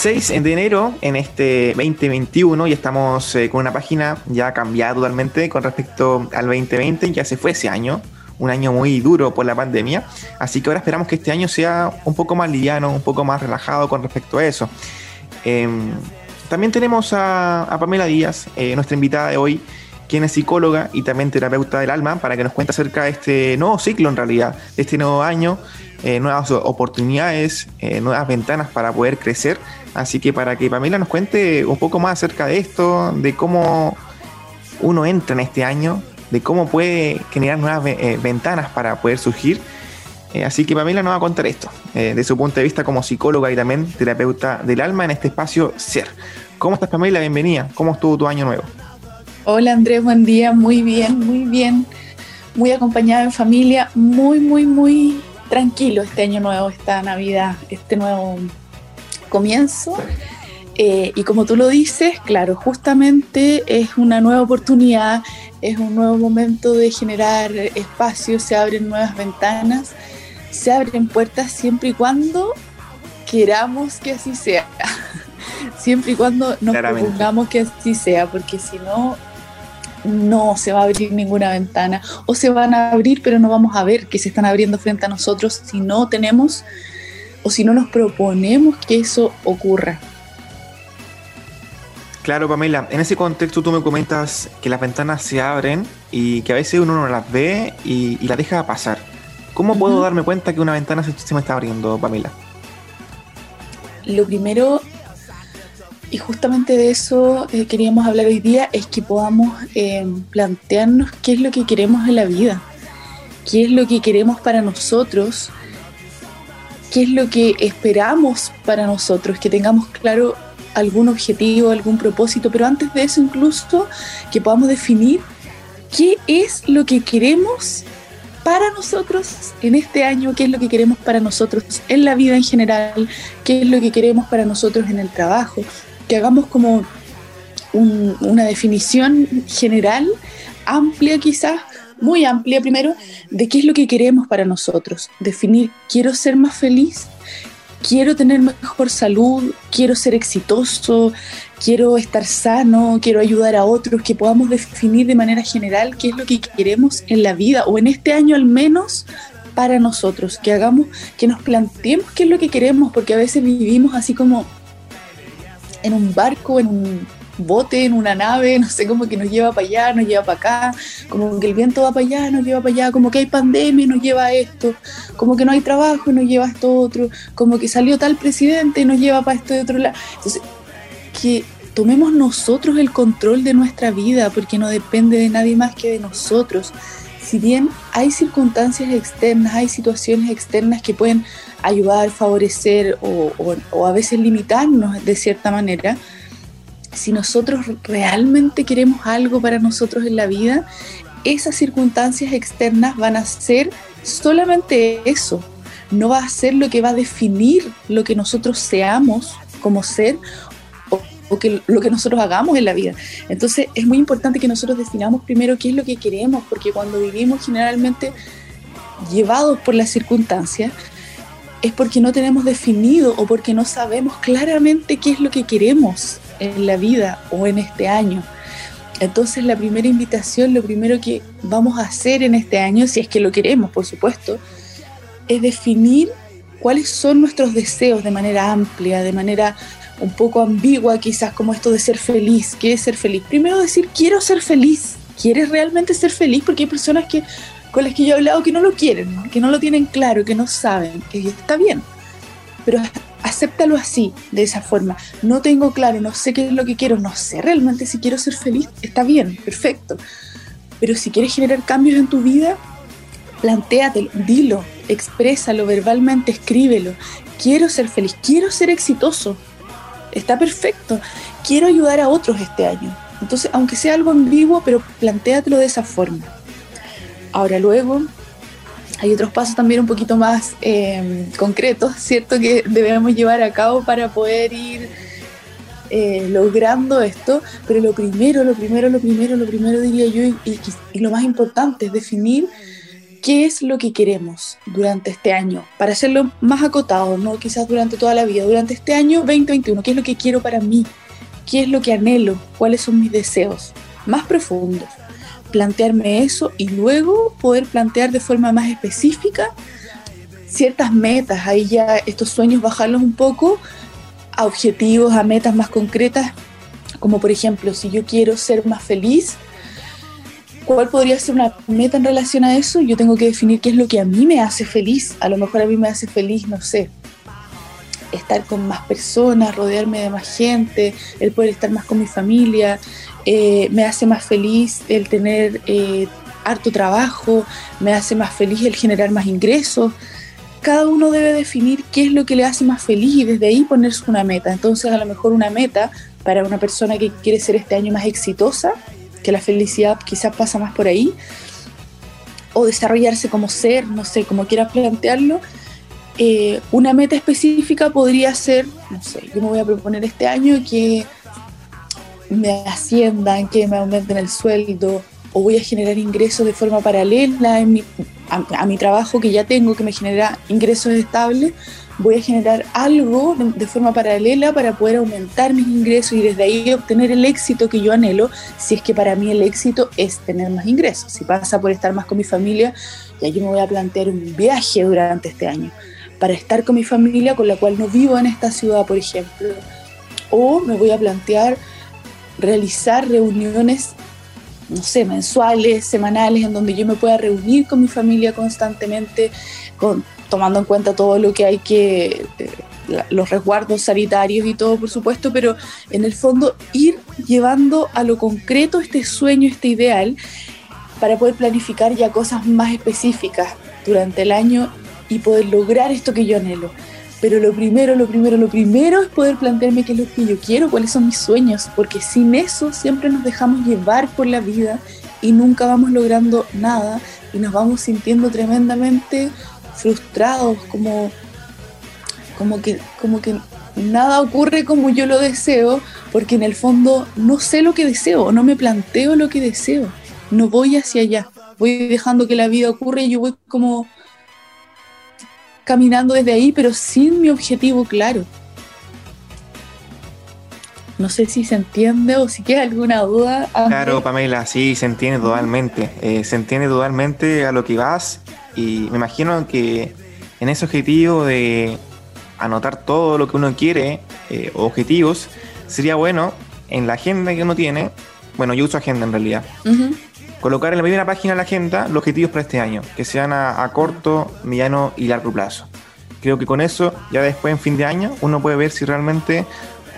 6 de enero en este 2021 y estamos eh, con una página ya cambiada totalmente con respecto al 2020, ya se fue ese año, un año muy duro por la pandemia, así que ahora esperamos que este año sea un poco más liviano, un poco más relajado con respecto a eso. Em, también tenemos a, Pamela Díaz, eh, nuestra invitada de hoy, quien es psicóloga y también terapeuta del alma, para que nos cuente acerca de este nuevo ciclo en realidad, de este nuevo año, eh, nuevas oportunidades, eh, nuevas ventanas para poder crecer. Así que para que Pamela nos cuente un poco más acerca de esto, de cómo uno entra en este año, de cómo puede generar nuevas ventanas para poder surgir. así que Pamela nos va a contar esto, de su punto de vista como psicóloga y también terapeuta del alma en este espacio Ser. ¿Cómo estás Pamela? Bienvenida. ¿Cómo estuvo tu año nuevo? Hola Andrés, buen día, muy bien, muy bien, muy acompañada en familia, muy, muy, muy tranquilo este año nuevo, esta Navidad, este nuevo comienzo. Eh, y como tú lo dices, claro, justamente es una nueva oportunidad, es un nuevo momento de generar espacios, se abren nuevas ventanas, se abren puertas siempre y cuando queramos que así sea. siempre y cuando nos propongamos que así sea, porque si no, no se va a abrir ninguna ventana o se van a abrir pero no vamos a ver que se están abriendo frente a nosotros si no tenemos o si no nos proponemos que eso ocurra. Claro, Pamela, en ese contexto tú me comentas que las ventanas se abren y que a veces uno no las ve y, las deja pasar. ¿Cómo puedo darme cuenta que una ventana se, se me está abriendo, Pamela? Lo primero y justamente de eso eh, queríamos hablar hoy día, es que podamos eh, plantearnos qué es lo que queremos en la vida, qué es lo que queremos para nosotros, qué es lo que esperamos para nosotros, que tengamos claro algún objetivo, algún propósito, pero antes de eso incluso que podamos definir qué es lo que queremos para nosotros en este año, qué es lo que queremos para nosotros en la vida en general, qué es lo que queremos para nosotros en el trabajo, que hagamos como una definición general, amplia quizás, muy amplia primero, de qué es lo que queremos para nosotros. Definir, quiero ser más feliz, quiero tener mejor salud, quiero ser exitoso, quiero estar sano, quiero ayudar a otros, que podamos definir de manera general qué es lo que queremos en la vida o en este año al menos para nosotros, que hagamos, que nos planteemos qué es lo que queremos, porque a veces vivimos así como en un barco, en un bote, en una nave, no sé, como que nos lleva para allá, nos lleva para acá, como que el viento va para allá, nos lleva para allá, como que hay pandemia nos lleva a esto, como que no hay trabajo nos lleva a esto otro, como que salió tal presidente nos lleva para esto de otro lado. Entonces, que tomemos nosotros el control de nuestra vida, porque no depende de nadie más que de nosotros. Si bien hay circunstancias externas, hay situaciones externas que pueden ayudar, favorecer o, a veces limitarnos de cierta manera, si nosotros realmente queremos algo para nosotros en la vida, esas circunstancias externas van a ser solamente eso. No va a ser lo que va a definir lo que nosotros seamos como ser o, que, lo que nosotros hagamos en la vida. Entonces es muy importante que nosotros definamos primero qué es lo que queremos, porque cuando vivimos generalmente llevados por las circunstancias, es porque no tenemos definido o porque no sabemos claramente qué es lo que queremos en la vida o en este año. Entonces la primera invitación, lo primero que vamos a hacer en este año, si es que lo queremos, por supuesto, es definir cuáles son nuestros deseos de manera amplia, de manera un poco ambigua quizás, como esto de ser feliz. ¿Qué es ser feliz? Primero decir, quiero ser feliz. ¿Quieres realmente ser feliz? Porque hay personas que con las que yo he hablado que no lo quieren, que no lo tienen claro, que no saben, que está bien. Pero acéptalo así, de esa forma. No tengo claro, no sé qué es lo que quiero, no sé realmente si quiero ser feliz, está bien, perfecto. Pero si quieres generar cambios en tu vida, plantéatelo, dilo, exprésalo verbalmente, escríbelo. Quiero ser feliz, quiero ser exitoso. Está perfecto. Quiero ayudar a otros este año. Entonces, aunque sea algo ambiguo, pero plantéatelo de esa forma. Ahora luego hay otros pasos también un poquito más em, concretos, ¿cierto? Que debemos llevar a cabo para poder ir eh, logrando esto, pero lo primero, lo primero, lo primero, lo primero diría yo, y, lo más importante es definir qué es lo que queremos durante este año, para hacerlo más acotado, no quizás durante toda la vida, durante este año 2021, qué es lo que quiero para mí, qué es lo que anhelo, cuáles son mis deseos más profundos. Plantearme eso y luego poder plantear de forma más específica ciertas metas, ahí ya estos sueños bajarlos un poco a objetivos, a metas más concretas, como por ejemplo, si yo quiero ser más feliz, ¿cuál podría ser una meta en relación a eso? Yo tengo que definir qué es lo que a mí me hace feliz. A lo mejor a mí me hace feliz, no sé, estar con más personas, rodearme de más gente, el poder estar más con mi familia, eh, me hace más feliz el tener eh, harto trabajo, me hace más feliz el generar más ingresos. Cada uno debe definir qué es lo que le hace más feliz y desde ahí ponerse una meta. Entonces a lo mejor una meta para una persona que quiere ser este año más exitosa, que la felicidad quizás pasa más por ahí, o desarrollarse como ser, no sé, como quiera plantearlo, eh, una meta específica podría ser, no sé, yo me voy a proponer este año que me asciendan, que me aumenten el sueldo, o voy a generar ingresos de forma paralela a, mi trabajo que ya tengo, que me genera ingresos estables, voy a generar algo de, forma paralela para poder aumentar mis ingresos y desde ahí obtener el éxito que yo anhelo, si es que para mí el éxito es tener más ingresos. Si pasa por estar más con mi familia, ya yo me voy a plantear un viaje durante este año para estar con mi familia con la cual no vivo en esta ciudad, por ejemplo. O me voy a plantear realizar reuniones, no sé, mensuales, semanales, en donde yo me pueda reunir con mi familia constantemente, con, tomando en cuenta todo lo que hay que, eh, los resguardos sanitarios y todo, por supuesto, pero en el fondo ir llevando a lo concreto este sueño, este ideal, para poder planificar ya cosas más específicas durante el año y poder lograr esto que yo anhelo. Pero lo primero, lo primero, lo primero es poder plantearme qué es lo que yo quiero, cuáles son mis sueños, porque sin eso siempre nos dejamos llevar por la vida y nunca vamos logrando nada y nos vamos sintiendo tremendamente frustrados, como, como, que, como que nada ocurre como yo lo deseo, porque en el fondo no sé lo que deseo, no me planteo lo que deseo, no voy hacia allá, voy dejando que la vida ocurra y yo voy como caminando desde ahí, pero sin mi objetivo claro. No sé si se entiende o si queda alguna duda. Claro, Pamela, sí, se entiende totalmente. Eh, se entiende totalmente a lo que vas y me imagino que en ese objetivo de anotar todo lo que uno quiere, eh, objetivos, sería bueno en la agenda que uno tiene, bueno, yo uso agenda en realidad, colocar en la primera página de la agenda los objetivos para este año, que sean a, corto, mediano y largo plazo. Creo que con eso, ya después en fin de año, uno puede ver si realmente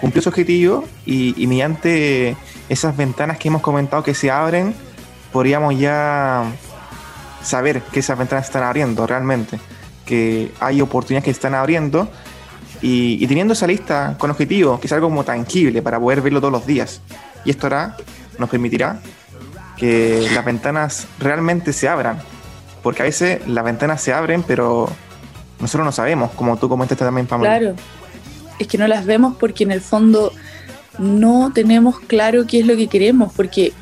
cumplió su objetivo y, mediante esas ventanas que hemos comentado que se abren, podríamos ya saber que esas ventanas están abriendo realmente, que hay oportunidades que están abriendo y, y, teniendo esa lista con objetivos, que es algo como tangible para poder verlo todos los días. Y esto hará, nos permitirá que las ventanas realmente se abran. Porque a veces las ventanas se abren, pero nosotros no sabemos, como tú comentaste también, Pamela. Claro, es que no las vemos porque en el fondo no tenemos claro qué es lo que queremos, porque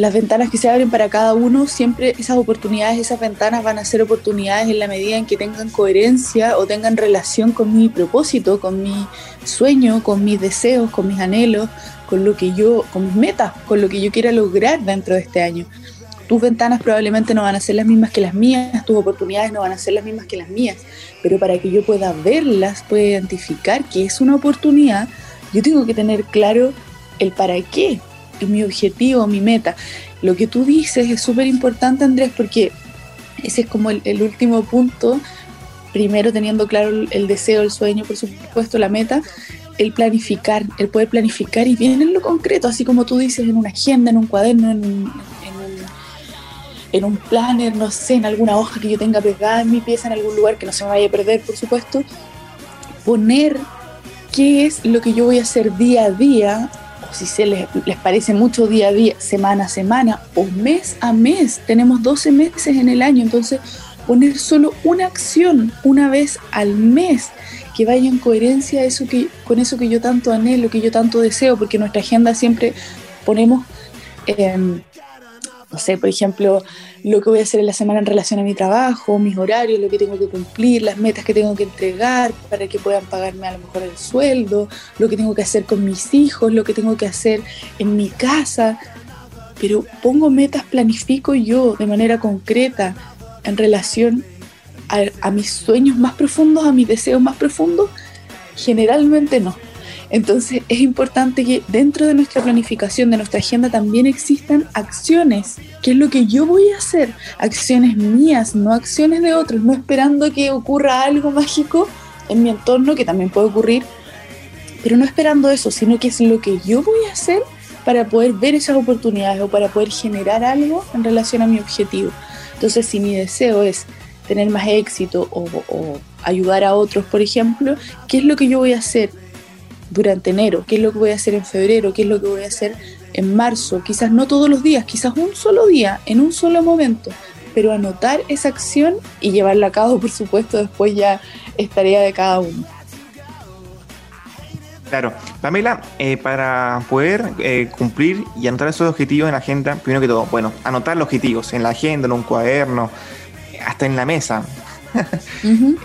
las ventanas que se abren para cada uno, siempre esas oportunidades, esas ventanas van a ser oportunidades en la medida en que tengan coherencia o tengan relación con mi propósito, con mi sueño, con mis deseos, con mis anhelos, con lo que yo, con mis metas, con lo que yo quiera lograr dentro de este año. Tus ventanas probablemente no van a ser las mismas que las mías, tus oportunidades no van a ser las mismas que las mías, pero para que yo pueda verlas, pueda identificar que es una oportunidad, yo tengo que tener claro el para qué, mi objetivo, mi meta. Lo que tú dices es súper importante, Andrés, porque ese es como el, último punto, primero teniendo claro el deseo, el sueño, por supuesto, la meta, el planificar, el poder planificar y bien en lo concreto, así como tú dices, en una agenda, en un cuaderno, en un, en un, planner, no sé, en alguna hoja que yo tenga pegada en mi pieza, en algún lugar que no se me vaya a perder, por supuesto, poner qué es lo que yo voy a hacer día a día, si se les, parece mucho día a día, semana a semana o mes a mes. Tenemos 12 meses en el año, entonces poner solo una acción una vez al mes que vaya en coherencia eso que, con eso que yo tanto anhelo, que yo tanto deseo, porque nuestra agenda siempre ponemos em, no sé, por ejemplo, lo que voy a hacer en la semana en relación a mi trabajo, mis horarios, lo que tengo que cumplir, las metas que tengo que entregar para que puedan pagarme a lo mejor el sueldo, lo que tengo que hacer con mis hijos, lo que tengo que hacer en mi casa. Pero pongo metas, planifico yo de manera concreta en relación a, mis sueños más profundos, a mis deseos más profundos. Generalmente no entonces es importante que dentro de nuestra planificación, de nuestra agenda, también existan acciones. ¿Qué es lo que yo voy a hacer? Acciones mías, no acciones de otros, no esperando que ocurra algo mágico en mi entorno, que también puede ocurrir, pero no esperando eso, sino que es lo que yo voy a hacer para poder ver esas oportunidades o para poder generar algo en relación a mi objetivo. Entonces, si mi deseo es tener más éxito o, o ayudar a otros, por ejemplo, ¿qué es lo que yo voy a hacer? Durante enero, qué es lo que voy a hacer en febrero, qué es lo que voy a hacer en marzo, quizás no todos los días, quizás un solo día, en un solo momento, pero anotar esa acción y llevarla a cabo, por supuesto, después ya es tarea de cada uno. Claro, Pamela, eh, para poder eh, cumplir y anotar esos objetivos en la agenda, primero que todo, bueno, anotar los objetivos en la agenda, en un cuaderno, hasta en la mesa.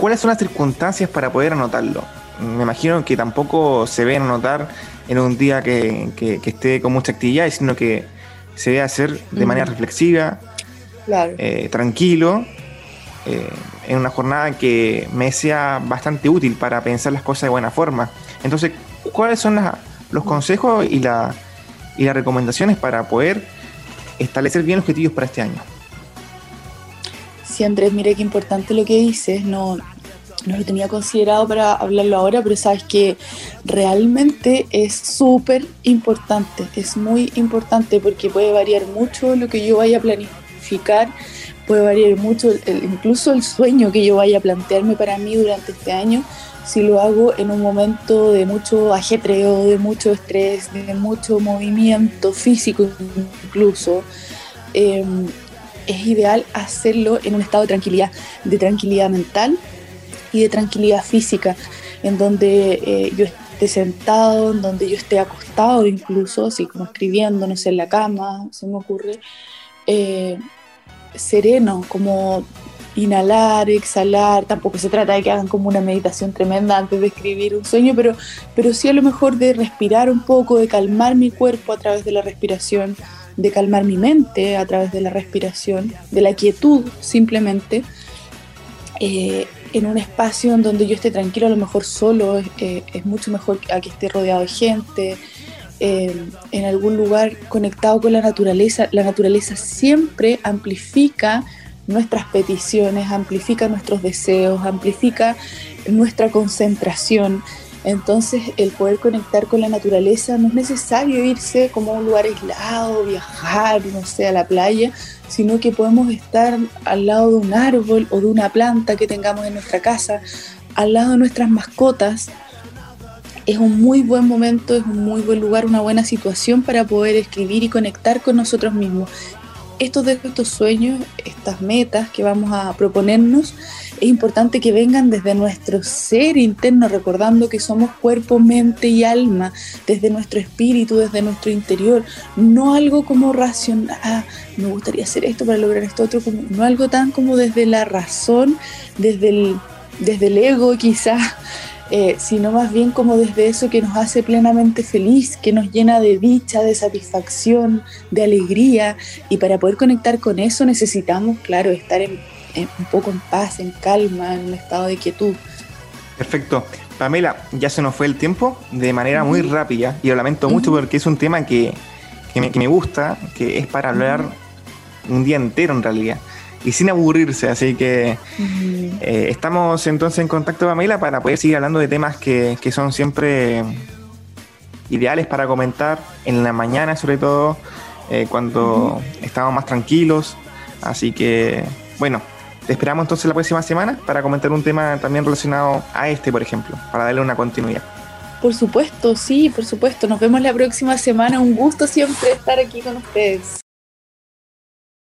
¿Cuáles son las circunstancias para poder anotarlo? Me imagino que tampoco se ve anotar en un día que, esté con mucha actividad, sino que se debe hacer de manera reflexiva, eh, tranquilo, eh, en una jornada que me sea bastante útil para pensar las cosas de buena forma. Entonces, ¿cuáles son los consejos y, la, y las recomendaciones para poder establecer bien objetivos para este año? Sí, Andrés, mire qué importante lo que dices. No, no lo tenía considerado para hablarlo ahora, pero sabes que realmente es súper importante, es muy importante porque puede variar mucho lo que yo vaya a planificar, puede variar mucho incluso el sueño que yo vaya a plantearme para mí durante este año si lo hago en un momento de mucho ajetreo, de mucho estrés, de mucho movimiento físico incluso. Em, es ideal hacerlo en un estado de tranquilidad, de tranquilidad mental y de tranquilidad física, en donde eh, yo esté sentado, en donde yo esté acostado incluso, así como escribiendo, no sé, en la cama, se me ocurre, eh, sereno, como inhalar, exhalar, tampoco se trata de que hagan como una meditación tremenda antes de escribir un sueño, pero, pero sí a lo mejor de respirar un poco, de calmar mi cuerpo a través de la respiración, de calmar mi mente a través de la respiración, de la quietud simplemente, eh, en un espacio en donde yo esté tranquilo, a lo mejor solo, eh, es mucho mejor a que esté rodeado de gente, eh, en algún lugar conectado con la naturaleza. La naturaleza siempre amplifica nuestras peticiones, amplifica nuestros deseos, amplifica nuestra concentración. Entonces el poder conectar con la naturaleza no es necesario irse como a un lugar aislado, viajar, no sé, a la playa, sino que podemos estar al lado de un árbol o de una planta que tengamos en nuestra casa, al lado de nuestras mascotas. Es un muy buen momento, es un muy buen lugar, una buena situación para poder escribir y conectar con nosotros mismos. Estos de estos sueños, estas metas que vamos a proponernos, es importante que vengan desde nuestro ser interno, recordando que somos cuerpo, mente y alma, desde nuestro espíritu, desde nuestro interior, no algo como racional, ah, me gustaría hacer esto para lograr esto otro, no algo tan como desde la razón, desde el, desde el ego quizás, eh, sino más bien como desde eso que nos hace plenamente feliz, que nos llena de dicha, de satisfacción, de alegría, y para poder conectar con eso necesitamos, claro, estar en un poco en paz, en calma, en un estado de quietud. Perfecto. Pamela, ya se nos fue el tiempo de manera muy rápida y lo lamento mucho porque es un tema que, me, gusta, que es para hablar un día entero en realidad y sin aburrirse, así que eh, estamos entonces en contacto Pamela para poder seguir hablando de temas que, que son siempre ideales para comentar en la mañana sobre todo, eh, cuando estamos más tranquilos, así que bueno, te esperamos entonces la próxima semana para comentar un tema también relacionado a este, por ejemplo, para darle una continuidad. Por supuesto, sí, por supuesto. Nos vemos la próxima semana. Un gusto siempre estar aquí con ustedes.